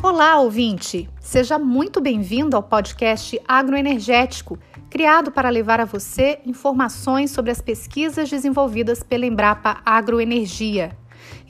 Olá, ouvinte! Seja muito bem-vindo ao podcast Agroenergético, criado para levar a você informações sobre as pesquisas desenvolvidas pela Embrapa Agroenergia.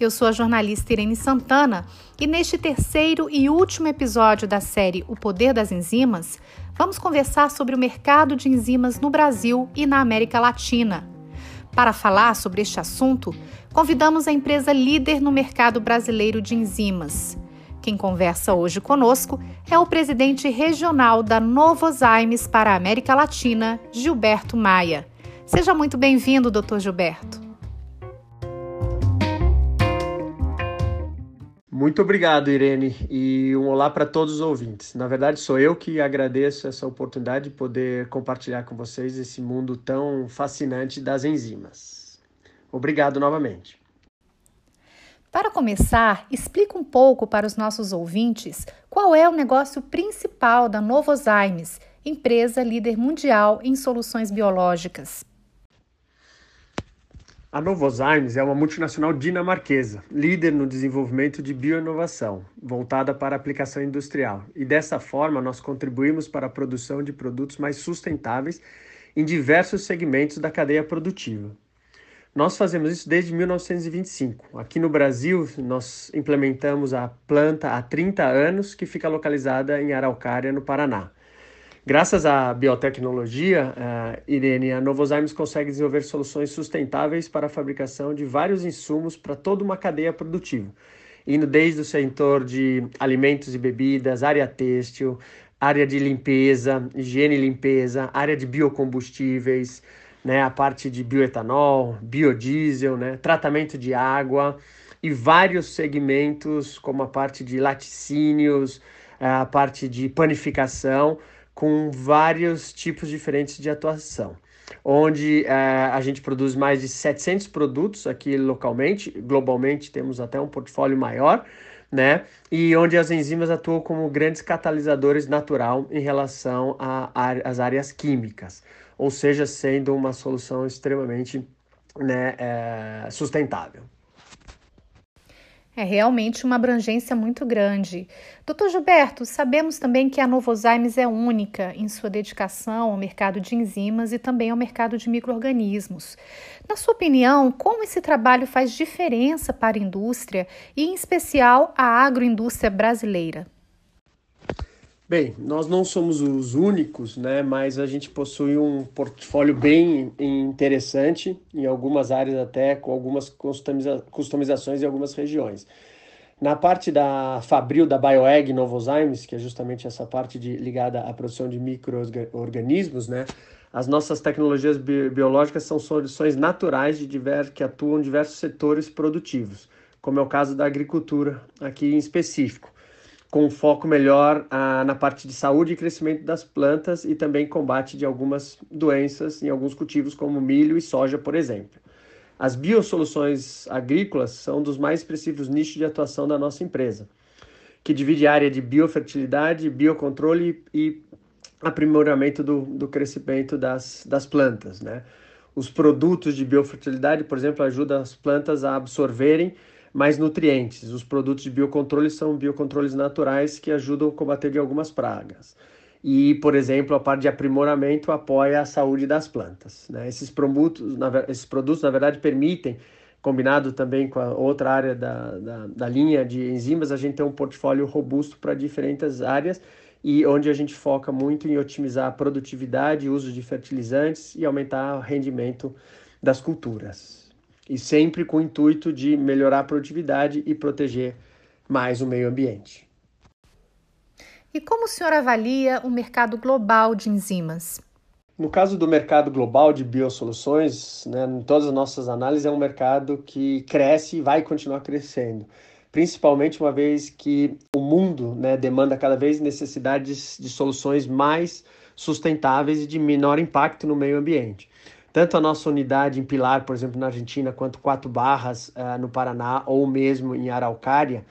Eu sou a jornalista Irene Santana e neste terceiro e último episódio da série O Poder das Enzimas, vamos conversar sobre o mercado de enzimas no Brasil e na América Latina. Para falar sobre este assunto, convidamos a empresa líder no mercado brasileiro de enzimas. Quem conversa hoje conosco é o presidente regional da Novozymes para a América Latina, Gilberto Maia. Seja muito bem-vindo, doutor Gilberto. Muito obrigado, Irene, e um olá para todos os ouvintes. Na verdade, sou eu que agradeço essa oportunidade de poder compartilhar com vocês esse mundo tão fascinante das enzimas. Obrigado novamente. Para começar, explica um pouco para os nossos ouvintes qual é o negócio principal da Novozymes, empresa líder mundial em soluções biológicas. A Novozymes é uma multinacional dinamarquesa, líder no desenvolvimento de bioinovação, voltada para a aplicação industrial. E dessa forma, nós contribuímos para a produção de produtos mais sustentáveis em diversos segmentos da cadeia produtiva. Nós fazemos isso desde 1925. Aqui no Brasil, nós implementamos a planta há 30 anos, que fica localizada em Araucária, no Paraná. Graças à biotecnologia, uh, Irene, a Novozymes consegue desenvolver soluções sustentáveis para a fabricação de vários insumos para toda uma cadeia produtiva, indo desde o setor de alimentos e bebidas, área têxtil, área de limpeza, higiene e limpeza, área de biocombustíveis, né, a parte de bioetanol, biodiesel, né, tratamento de água e vários segmentos como a parte de laticínios, a parte de panificação, com vários tipos diferentes de atuação, onde uh, a gente produz mais de 700 produtos aqui localmente, globalmente temos até um portfólio maior, né? E onde as enzimas atuam como grandes catalisadores natural em relação às áreas químicas, ou seja, sendo uma solução extremamente né, é, sustentável. É realmente uma abrangência muito grande. Doutor Gilberto, sabemos também que a Novozymes é única em sua dedicação ao mercado de enzimas e também ao mercado de micro-organismos. Na sua opinião, como esse trabalho faz diferença para a indústria e, em especial, a agroindústria brasileira? Bem, nós não somos os únicos, né, mas a gente possui um portfólio bem interessante, em algumas áreas até com algumas customiza customizações em algumas regiões. Na parte da Fabril, da Bioeg Novozymes, que é justamente essa parte de, ligada à produção de micro-organismos, né, as nossas tecnologias bi biológicas são soluções naturais de que atuam em diversos setores produtivos, como é o caso da agricultura aqui em específico com foco melhor ah, na parte de saúde e crescimento das plantas e também combate de algumas doenças em alguns cultivos, como milho e soja, por exemplo. As biosoluções agrícolas são um dos mais expressivos nichos de atuação da nossa empresa, que divide a área de biofertilidade, biocontrole e aprimoramento do, do crescimento das, das plantas. Né? Os produtos de biofertilidade, por exemplo, ajudam as plantas a absorverem mais nutrientes. Os produtos de biocontrole são biocontroles naturais que ajudam a combater de algumas pragas. E, por exemplo, a parte de aprimoramento apoia a saúde das plantas. Né? Esses, produtos, na, esses produtos, na verdade, permitem, combinado também com a outra área da, da, da linha de enzimas, a gente tem um portfólio robusto para diferentes áreas e onde a gente foca muito em otimizar a produtividade, uso de fertilizantes e aumentar o rendimento das culturas e sempre com o intuito de melhorar a produtividade e proteger mais o meio ambiente. E como o senhor avalia o mercado global de enzimas? No caso do mercado global de biosoluções, né, em todas as nossas análises, é um mercado que cresce e vai continuar crescendo, principalmente uma vez que o mundo né, demanda cada vez necessidades de soluções mais sustentáveis e de menor impacto no meio ambiente tanto a nossa unidade em Pilar, por exemplo, na Argentina, quanto Quatro Barras uh, no Paraná, ou mesmo em Araucária,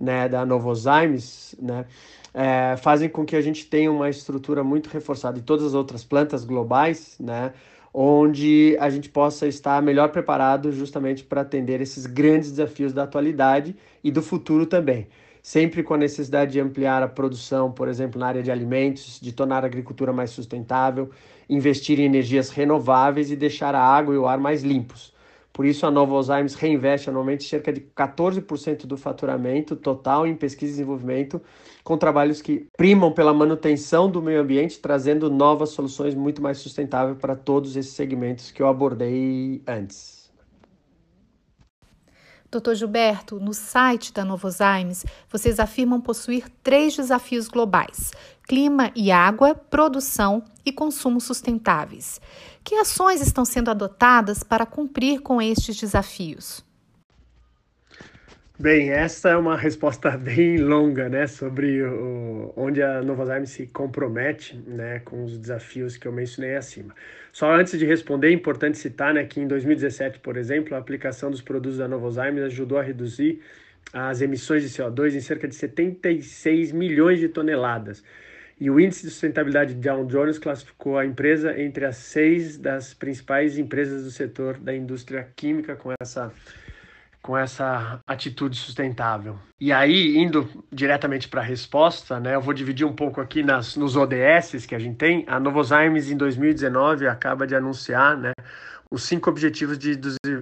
né, da Novozymes, né, é, fazem com que a gente tenha uma estrutura muito reforçada. Em todas as outras plantas globais, né, onde a gente possa estar melhor preparado justamente para atender esses grandes desafios da atualidade e do futuro também, sempre com a necessidade de ampliar a produção, por exemplo, na área de alimentos, de tornar a agricultura mais sustentável, investir em energias renováveis e deixar a água e o ar mais limpos. Por isso, a Nova Alzheimer reinveste anualmente cerca de 14% do faturamento total em pesquisa e desenvolvimento, com trabalhos que primam pela manutenção do meio ambiente, trazendo novas soluções muito mais sustentáveis para todos esses segmentos que eu abordei antes. Doutor Gilberto, no site da Novozymes, vocês afirmam possuir três desafios globais: clima e água, produção e consumo sustentáveis. Que ações estão sendo adotadas para cumprir com estes desafios? Bem, essa é uma resposta bem longa, né, sobre o, onde a Novozymes se compromete, né, com os desafios que eu mencionei acima. Só antes de responder, é importante citar, né, que em 2017, por exemplo, a aplicação dos produtos da Novozymes ajudou a reduzir as emissões de CO2 em cerca de 76 milhões de toneladas. E o índice de sustentabilidade Dow Jones classificou a empresa entre as seis das principais empresas do setor da indústria química com essa com essa atitude sustentável. E aí, indo diretamente para a resposta, né, eu vou dividir um pouco aqui nas, nos ODS que a gente tem. A Novozymes, em 2019, acaba de anunciar né, os cinco Objetivos de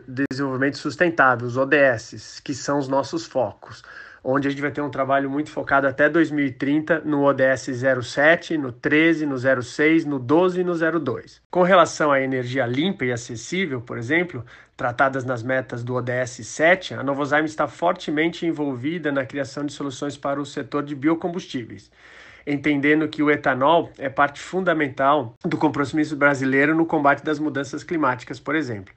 Desenvolvimento Sustentável, os ODS, que são os nossos focos onde a gente vai ter um trabalho muito focado até 2030 no ODS 07, no 13, no 06, no 12 e no 02. Com relação à energia limpa e acessível, por exemplo, tratadas nas metas do ODS 7, a Novozymes está fortemente envolvida na criação de soluções para o setor de biocombustíveis entendendo que o etanol é parte fundamental do compromisso brasileiro no combate das mudanças climáticas, por exemplo.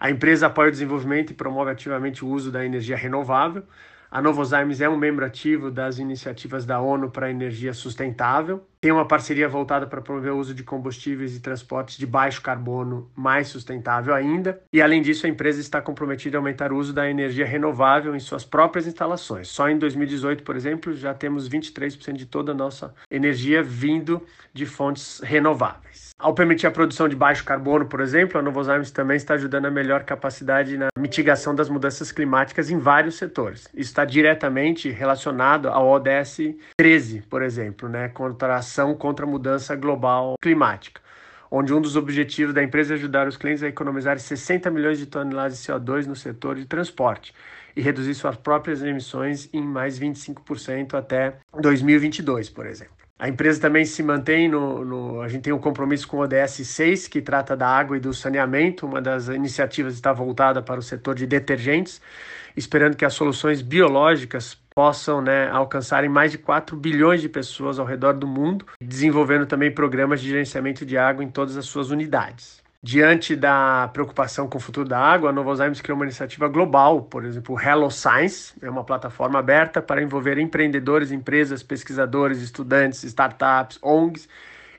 A empresa apoia o desenvolvimento e promove ativamente o uso da energia renovável, a Novozymes é um membro ativo das iniciativas da ONU para a energia sustentável. Tem uma parceria voltada para promover o uso de combustíveis e transportes de baixo carbono mais sustentável ainda. E além disso, a empresa está comprometida a aumentar o uso da energia renovável em suas próprias instalações. Só em 2018, por exemplo, já temos 23% de toda a nossa energia vindo de fontes renováveis. Ao permitir a produção de baixo carbono, por exemplo, a Novozymes também está ajudando a melhor capacidade na mitigação das mudanças climáticas em vários setores. Isso está diretamente relacionado ao ODS 13, por exemplo, né, contra a ação contra a mudança global climática, onde um dos objetivos da empresa é ajudar os clientes a economizar 60 milhões de toneladas de CO2 no setor de transporte e reduzir suas próprias emissões em mais 25% até 2022, por exemplo. A empresa também se mantém no, no, A gente tem um compromisso com o ODS 6, que trata da água e do saneamento. Uma das iniciativas está voltada para o setor de detergentes, esperando que as soluções biológicas possam né, alcançarem mais de 4 bilhões de pessoas ao redor do mundo, desenvolvendo também programas de gerenciamento de água em todas as suas unidades. Diante da preocupação com o futuro da água, a Novozymes criou uma iniciativa global, por exemplo, o Hello Science, é uma plataforma aberta para envolver empreendedores, empresas, pesquisadores, estudantes, startups, ONGs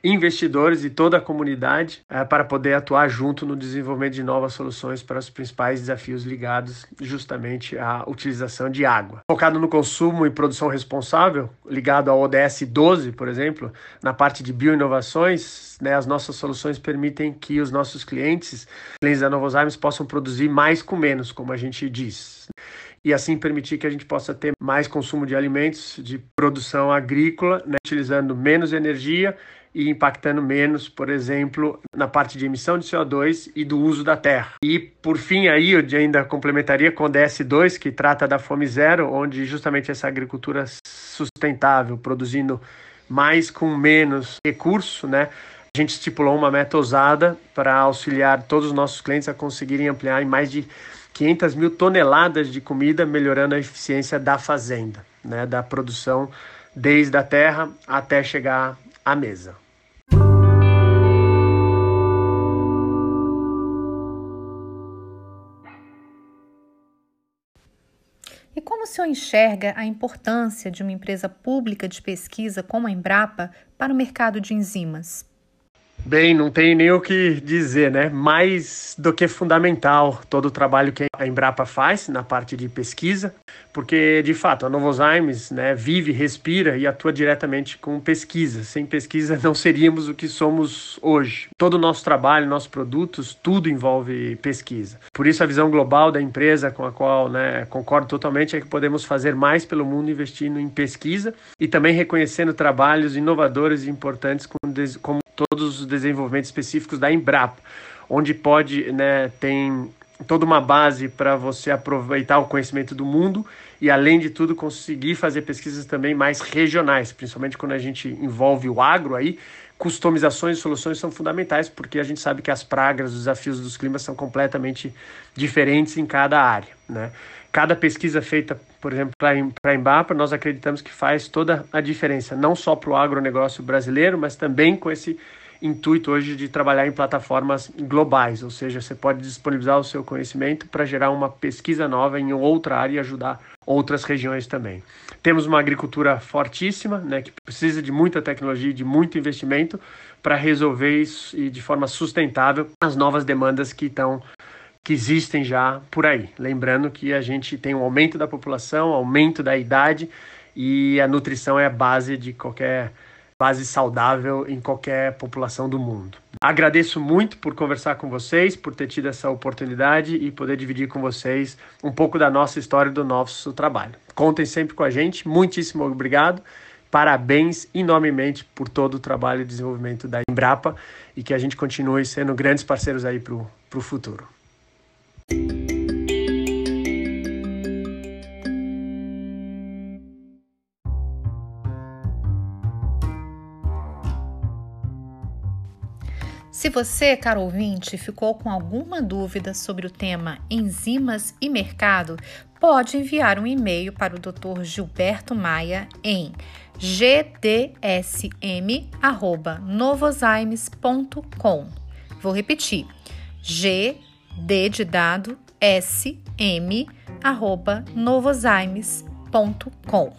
investidores e toda a comunidade é, para poder atuar junto no desenvolvimento de novas soluções para os principais desafios ligados justamente à utilização de água. Focado no consumo e produção responsável, ligado ao ODS 12, por exemplo, na parte de bioinovações, né, as nossas soluções permitem que os nossos clientes, clientes da Novozymes, possam produzir mais com menos, como a gente diz e assim permitir que a gente possa ter mais consumo de alimentos de produção agrícola, né, utilizando menos energia e impactando menos, por exemplo, na parte de emissão de CO2 e do uso da terra. E por fim aí eu ainda complementaria com o DS2 que trata da fome zero, onde justamente essa agricultura sustentável, produzindo mais com menos recurso, né? A gente estipulou uma meta ousada para auxiliar todos os nossos clientes a conseguirem ampliar em mais de 500 mil toneladas de comida, melhorando a eficiência da fazenda, né, da produção desde a terra até chegar à mesa. E como o senhor enxerga a importância de uma empresa pública de pesquisa como a Embrapa para o mercado de enzimas? Bem, não tem nem o que dizer, né? Mais do que fundamental todo o trabalho que a Embrapa faz na parte de pesquisa, porque de fato a Novozymes né, vive, respira e atua diretamente com pesquisa. Sem pesquisa não seríamos o que somos hoje. Todo o nosso trabalho, nossos produtos, tudo envolve pesquisa. Por isso a visão global da empresa com a qual né, concordo totalmente é que podemos fazer mais pelo mundo investindo em pesquisa e também reconhecendo trabalhos inovadores e importantes como todos os desenvolvimentos específicos da Embrapa, onde pode, né, tem toda uma base para você aproveitar o conhecimento do mundo e, além de tudo, conseguir fazer pesquisas também mais regionais, principalmente quando a gente envolve o agro aí. Customizações e soluções são fundamentais porque a gente sabe que as pragas, os desafios dos climas são completamente diferentes em cada área, né? Cada pesquisa feita, por exemplo, para a Embrapa, nós acreditamos que faz toda a diferença, não só para o agronegócio brasileiro, mas também com esse intuito hoje de trabalhar em plataformas globais, ou seja, você pode disponibilizar o seu conhecimento para gerar uma pesquisa nova em outra área e ajudar outras regiões também. Temos uma agricultura fortíssima, né, que precisa de muita tecnologia, de muito investimento para resolver isso e de forma sustentável as novas demandas que estão que existem já por aí. Lembrando que a gente tem um aumento da população, aumento da idade e a nutrição é a base de qualquer base saudável em qualquer população do mundo. Agradeço muito por conversar com vocês, por ter tido essa oportunidade e poder dividir com vocês um pouco da nossa história e do nosso trabalho. Contem sempre com a gente. Muitíssimo obrigado. Parabéns enormemente por todo o trabalho e desenvolvimento da Embrapa e que a gente continue sendo grandes parceiros aí para o futuro. Se você, caro ouvinte, ficou com alguma dúvida sobre o tema enzimas e mercado, pode enviar um e-mail para o Dr. Gilberto Maia em gdsm@novozymes.com. Vou repetir: g d de dado s m novozymes.com.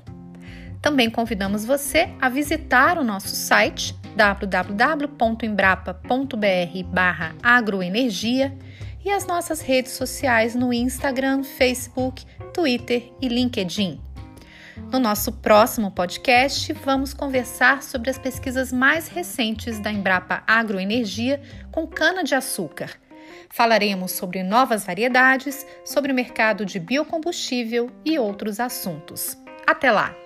Também convidamos você a visitar o nosso site www.embrapa.br agroenergia e as nossas redes sociais no Instagram, Facebook, Twitter e LinkedIn. No nosso próximo podcast, vamos conversar sobre as pesquisas mais recentes da Embrapa Agroenergia com cana-de-açúcar. Falaremos sobre novas variedades, sobre o mercado de biocombustível e outros assuntos. Até lá!